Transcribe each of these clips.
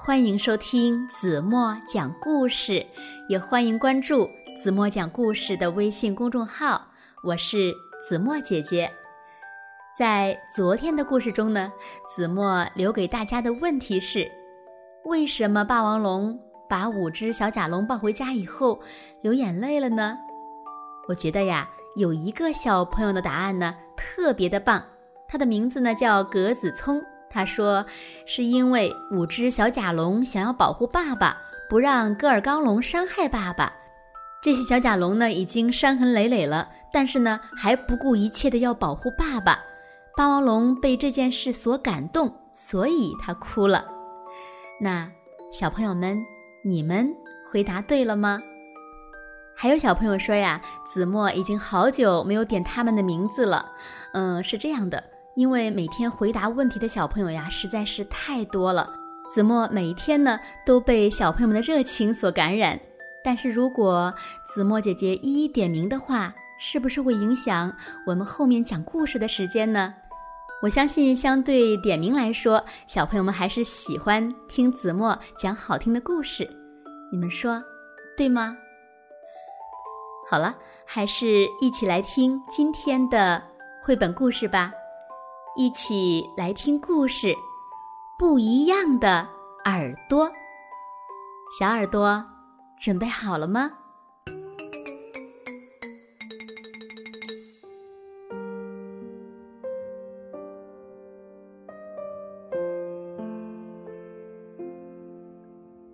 欢迎收听子墨讲故事，也欢迎关注子墨讲故事的微信公众号。我是子墨姐姐。在昨天的故事中呢，子墨留给大家的问题是：为什么霸王龙把五只小甲龙抱回家以后流眼泪了呢？我觉得呀，有一个小朋友的答案呢特别的棒，他的名字呢叫格子聪。他说：“是因为五只小甲龙想要保护爸爸，不让戈尔冈龙伤害爸爸。这些小甲龙呢，已经伤痕累累了，但是呢，还不顾一切的要保护爸爸。霸王龙被这件事所感动，所以他哭了。那小朋友们，你们回答对了吗？还有小朋友说呀，子墨已经好久没有点他们的名字了。嗯，是这样的。”因为每天回答问题的小朋友呀，实在是太多了。子墨每一天呢都被小朋友们的热情所感染。但是如果子墨姐姐一一点名的话，是不是会影响我们后面讲故事的时间呢？我相信，相对点名来说，小朋友们还是喜欢听子墨讲好听的故事。你们说对吗？好了，还是一起来听今天的绘本故事吧。一起来听故事，《不一样的耳朵》。小耳朵准备好了吗？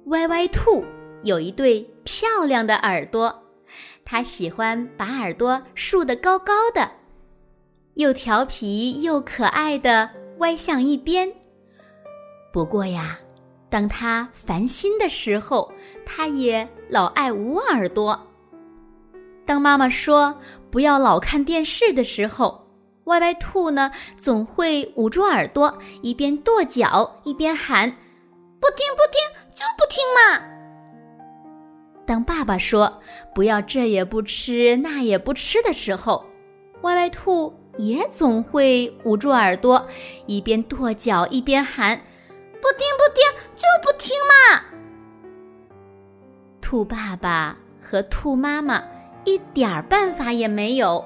歪歪兔有一对漂亮的耳朵，它喜欢把耳朵竖得高高的。又调皮又可爱的歪向一边。不过呀，当他烦心的时候，他也老爱捂耳朵。当妈妈说不要老看电视的时候，歪歪兔呢总会捂住耳朵，一边跺脚一边喊：“不听不听就不听嘛！”当爸爸说不要这也不吃那也不吃的时候，歪歪兔。也总会捂住耳朵，一边跺脚一边喊：“不听不听就不听嘛！”兔爸爸和兔妈妈一点儿办法也没有，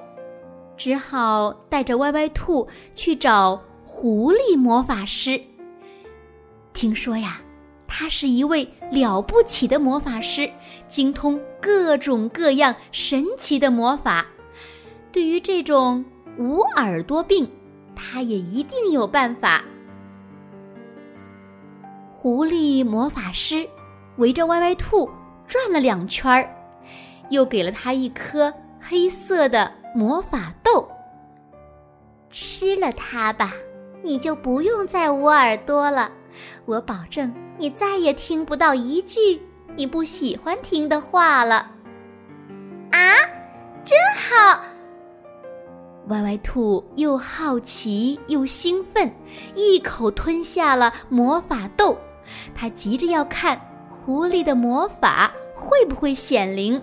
只好带着歪歪兔去找狐狸魔法师。听说呀，他是一位了不起的魔法师，精通各种各样神奇的魔法。对于这种……无耳朵病，他也一定有办法。狐狸魔法师围着歪歪兔转了两圈儿，又给了他一颗黑色的魔法豆。吃了它吧，你就不用再捂耳朵了。我保证，你再也听不到一句你不喜欢听的话了。啊，真好！歪歪兔又好奇又兴奋，一口吞下了魔法豆。他急着要看狐狸的魔法会不会显灵。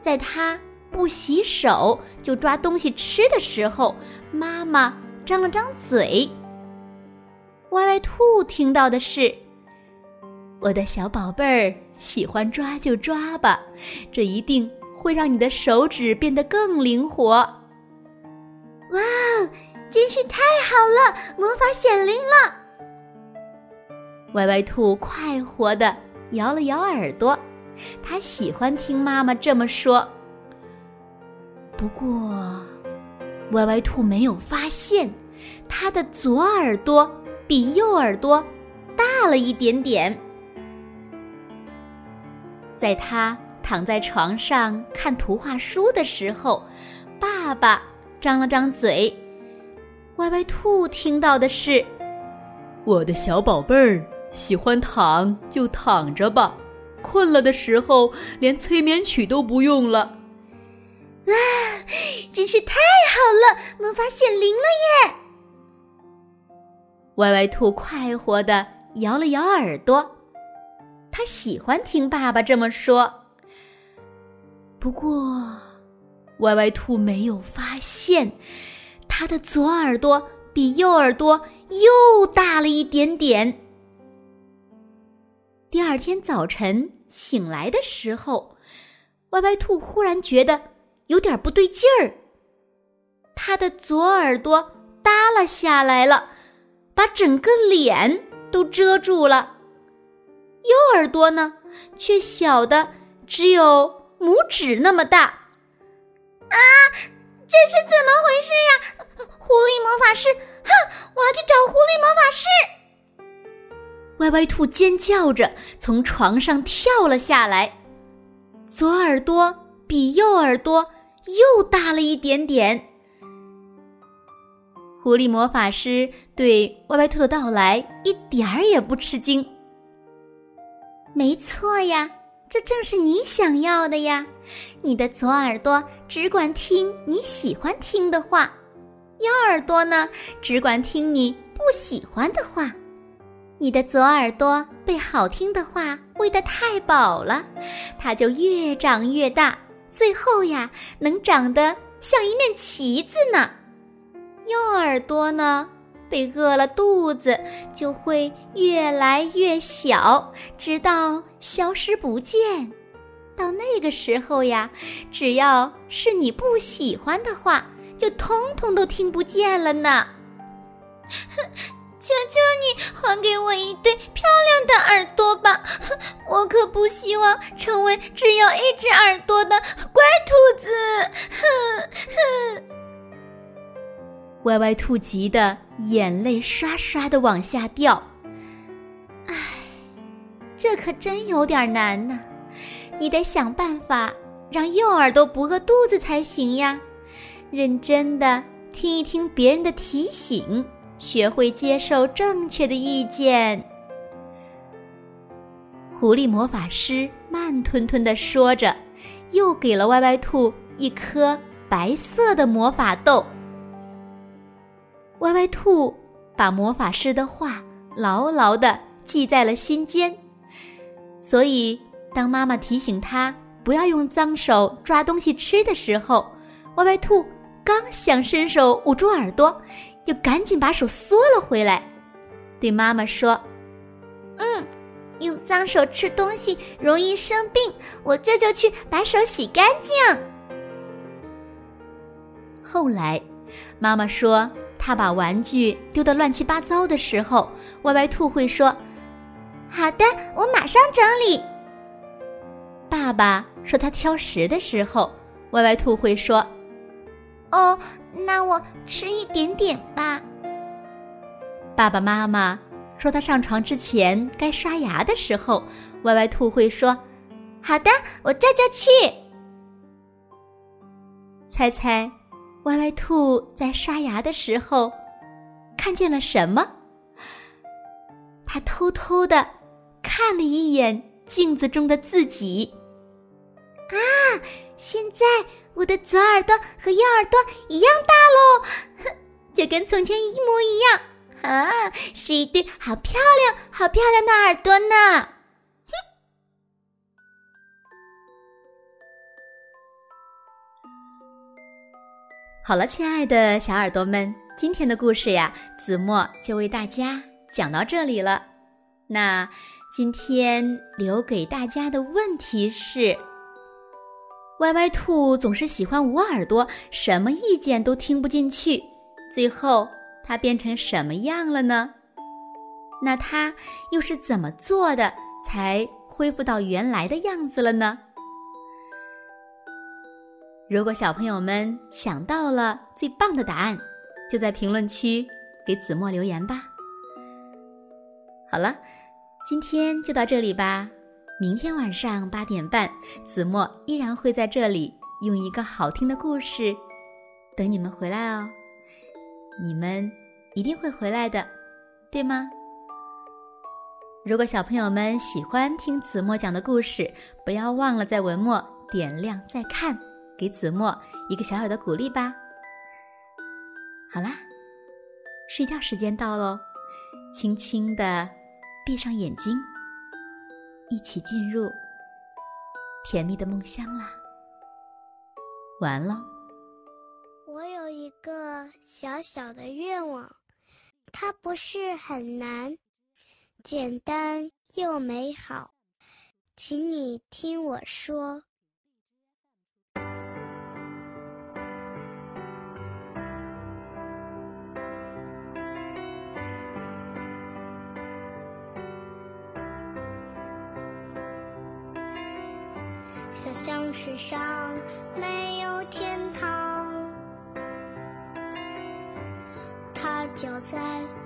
在他不洗手就抓东西吃的时候，妈妈张了张嘴。歪歪兔听到的是：“我的小宝贝儿，喜欢抓就抓吧，这一定。”会让你的手指变得更灵活。哇，真是太好了！魔法显灵了。歪歪兔快活的摇了摇耳朵，他喜欢听妈妈这么说。不过，歪歪兔没有发现，他的左耳朵比右耳朵大了一点点。在他。躺在床上看图画书的时候，爸爸张了张嘴。歪歪兔听到的是：“我的小宝贝儿，喜欢躺就躺着吧，困了的时候连催眠曲都不用了。哇，真是太好了，魔法显灵了耶！歪歪兔快活的摇了摇耳朵，他喜欢听爸爸这么说。不过，歪歪兔没有发现，它的左耳朵比右耳朵又大了一点点。第二天早晨醒来的时候，歪歪兔忽然觉得有点不对劲儿。他的左耳朵耷拉下来了，把整个脸都遮住了。右耳朵呢，却小的只有拇指那么大。啊，这是怎么回事呀？狐狸魔法师，哼，我要去找狐狸魔法师！歪歪兔尖叫着从床上跳了下来，左耳朵比右耳朵又大了一点点。狐狸魔法师对歪歪兔的到来一点儿也不吃惊。没错呀，这正是你想要的呀！你的左耳朵只管听你喜欢听的话，右耳朵呢，只管听你不喜欢的话。你的左耳朵被好听的话喂得太饱了，它就越长越大，最后呀，能长得像一面旗子呢。右耳朵呢，被饿了肚子，就会越来越小，直到消失不见。到那个时候呀，只要是你不喜欢的话，就通通都听不见了呢。求求你还给我一对漂亮的耳朵吧！我可不希望成为只有一只耳朵的乖兔子。哼哼！歪歪兔急得眼泪刷刷的往下掉。唉，这可真有点难呢。你得想办法让右耳朵不饿肚子才行呀。认真的听一听别人的提醒。学会接受正确的意见。狐狸魔法师慢吞吞的说着，又给了歪歪兔一颗白色的魔法豆。歪歪兔把魔法师的话牢牢的记在了心间，所以当妈妈提醒他不要用脏手抓东西吃的时候，歪歪兔刚想伸手捂住耳朵。又赶紧把手缩了回来，对妈妈说：“嗯，用脏手吃东西容易生病，我这就去把手洗干净。”后来，妈妈说他把玩具丢得乱七八糟的时候，歪歪兔会说：“好的，我马上整理。”爸爸说他挑食的时候，歪歪兔会说。哦，那我吃一点点吧。爸爸妈妈说他上床之前该刷牙的时候，歪歪兔会说：“好的，我这就去。”猜猜，歪歪兔在刷牙的时候看见了什么？他偷偷的看了一眼镜子中的自己。啊，现在。我的左耳朵和右耳朵一样大喽，就跟从前一模一样啊！是一对好漂亮、好漂亮的耳朵呢。好了，亲爱的小耳朵们，今天的故事呀，子墨就为大家讲到这里了。那今天留给大家的问题是。歪歪兔总是喜欢捂耳朵，什么意见都听不进去。最后，它变成什么样了呢？那它又是怎么做的，才恢复到原来的样子了呢？如果小朋友们想到了最棒的答案，就在评论区给子墨留言吧。好了，今天就到这里吧。明天晚上八点半，子墨依然会在这里用一个好听的故事等你们回来哦。你们一定会回来的，对吗？如果小朋友们喜欢听子墨讲的故事，不要忘了在文末点亮再看，给子墨一个小小的鼓励吧。好啦，睡觉时间到喽，轻轻的闭上眼睛，一起进入甜蜜的梦乡啦。完了。我有一个小小的愿望，它不是很难，简单又美好，请你听我说。世上没有天堂，它就在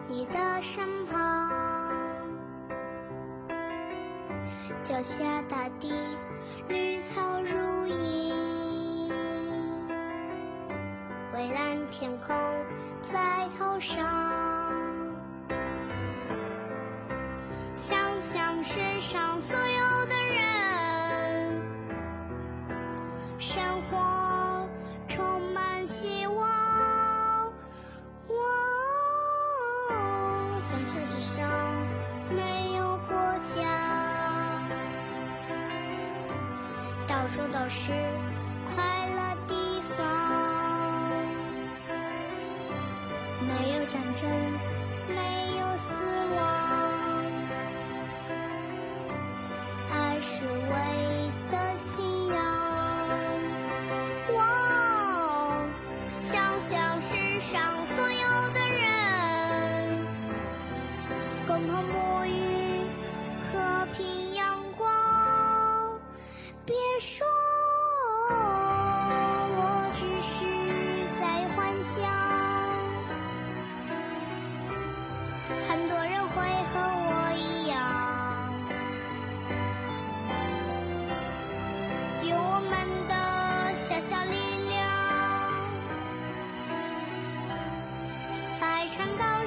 你的身旁。脚下大地绿草如茵，蔚蓝天空在头上。是快乐地方，没有战争，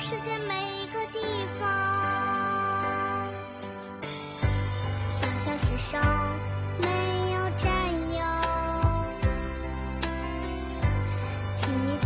世界每一个地方。想象世上没有占有，请你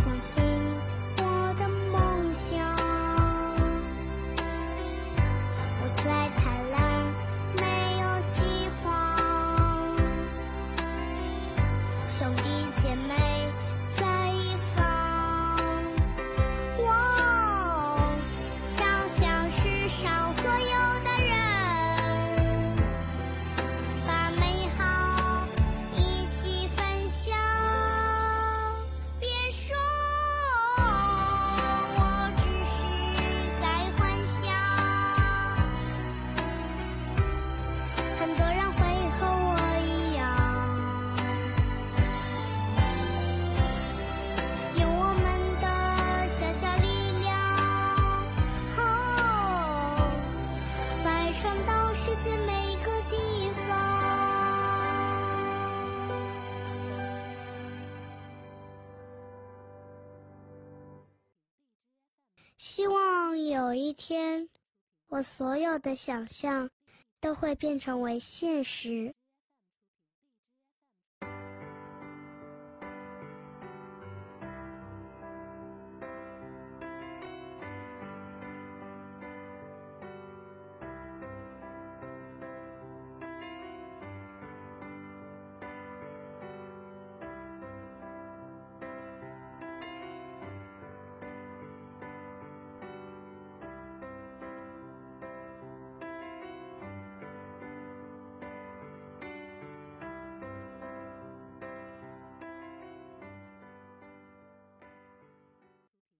希望有一天，我所有的想象都会变成为现实。